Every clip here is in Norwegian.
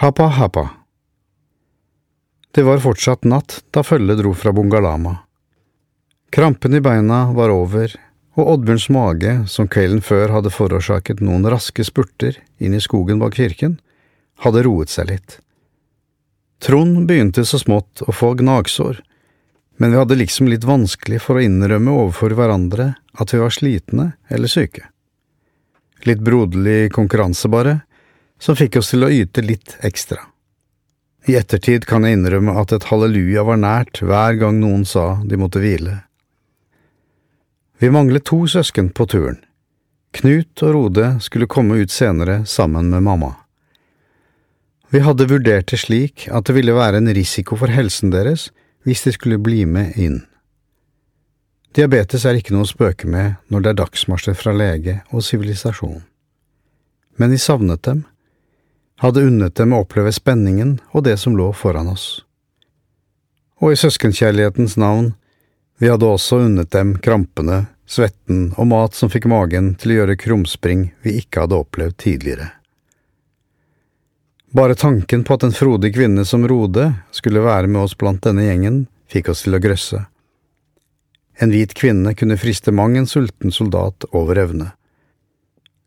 Hapa hapa. Det var fortsatt natt da følget dro fra Bungalama. Krampen i beina var over, og Oddbjørns mage, som kvelden før hadde forårsaket noen raske spurter inn i skogen bak kirken, hadde roet seg litt. Trond begynte så smått å få gnagsår, men vi hadde liksom litt vanskelig for å innrømme overfor hverandre at vi var slitne eller syke. Litt broderlig konkurranse, bare, som fikk oss til å yte litt ekstra. I ettertid kan jeg innrømme at et halleluja var nært hver gang noen sa de måtte hvile. Vi manglet to søsken på turen. Knut og Rode skulle komme ut senere sammen med mamma. Vi hadde vurdert det slik at det ville være en risiko for helsen deres hvis de skulle bli med inn. Diabetes er ikke noe å spøke med når det er dagsmarsjer fra lege og sivilisasjon. Men vi savnet dem hadde unnet dem å oppleve spenningen og det som lå foran oss. Og i søskenkjærlighetens navn, vi hadde også unnet dem krampene, svetten og mat som fikk magen til å gjøre krumspring vi ikke hadde opplevd tidligere. Bare tanken på at en frodig kvinne som Rode skulle være med oss blant denne gjengen, fikk oss til å grøsse. En hvit kvinne kunne friste mang en sulten soldat over evne.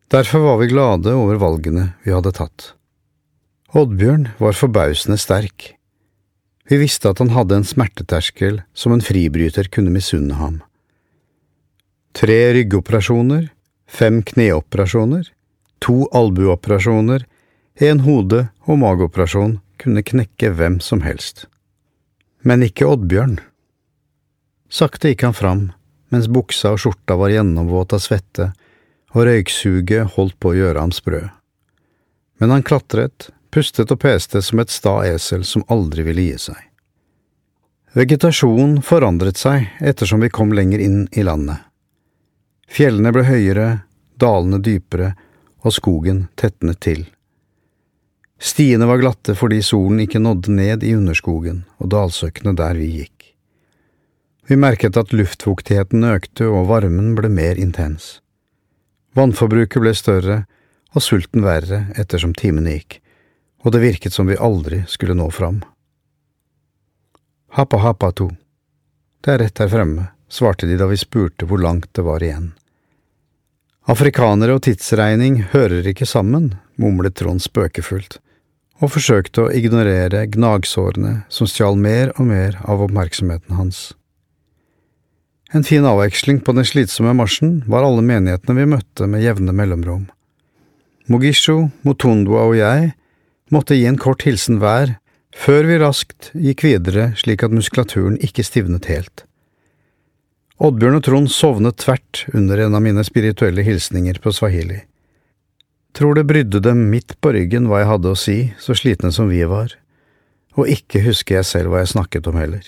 Derfor var vi glade over valgene vi hadde tatt. Oddbjørn var forbausende sterk. Vi visste at han hadde en smerteterskel som en fribryter kunne misunne ham. Tre ryggoperasjoner, fem kneoperasjoner, to albueoperasjoner, en hode- og mageoperasjon kunne knekke hvem som helst. Men ikke Oddbjørn. Sakte gikk han fram, mens buksa og skjorta var gjennomvåt av svette, og røyksuget holdt på å gjøre ham sprø. Men han klatret, pustet og peste som et sta esel som aldri ville gi seg. Vegetasjonen forandret seg ettersom vi kom lenger inn i landet. Fjellene ble høyere, dalene dypere, og skogen tetnet til. Stiene var glatte fordi solen ikke nådde ned i underskogen og dalsøkkene der vi gikk. Vi merket at luftfuktigheten økte og varmen ble mer intens. Vannforbruket ble større og sulten verre ettersom timene gikk og det virket som vi aldri skulle nå fram. Hapa hapa to. Det er rett her fremme, svarte de da vi spurte hvor langt det var igjen. Afrikanere og tidsregning hører ikke sammen, mumlet Trond spøkefullt, og forsøkte å ignorere gnagsårene som stjal mer og mer av oppmerksomheten hans. En fin avveksling på den slitsomme marsjen var alle menighetene vi møtte med jevne mellomrom. Mogisho, Motondwa og jeg måtte gi en kort hilsen hver, før vi raskt gikk videre slik at muskulaturen ikke stivnet helt. Oddbjørn og Trond sovnet tvert under en av mine spirituelle hilsninger på swahili. Tror det brydde dem midt på ryggen hva jeg hadde å si, så slitne som vi var, og ikke husker jeg selv hva jeg snakket om heller.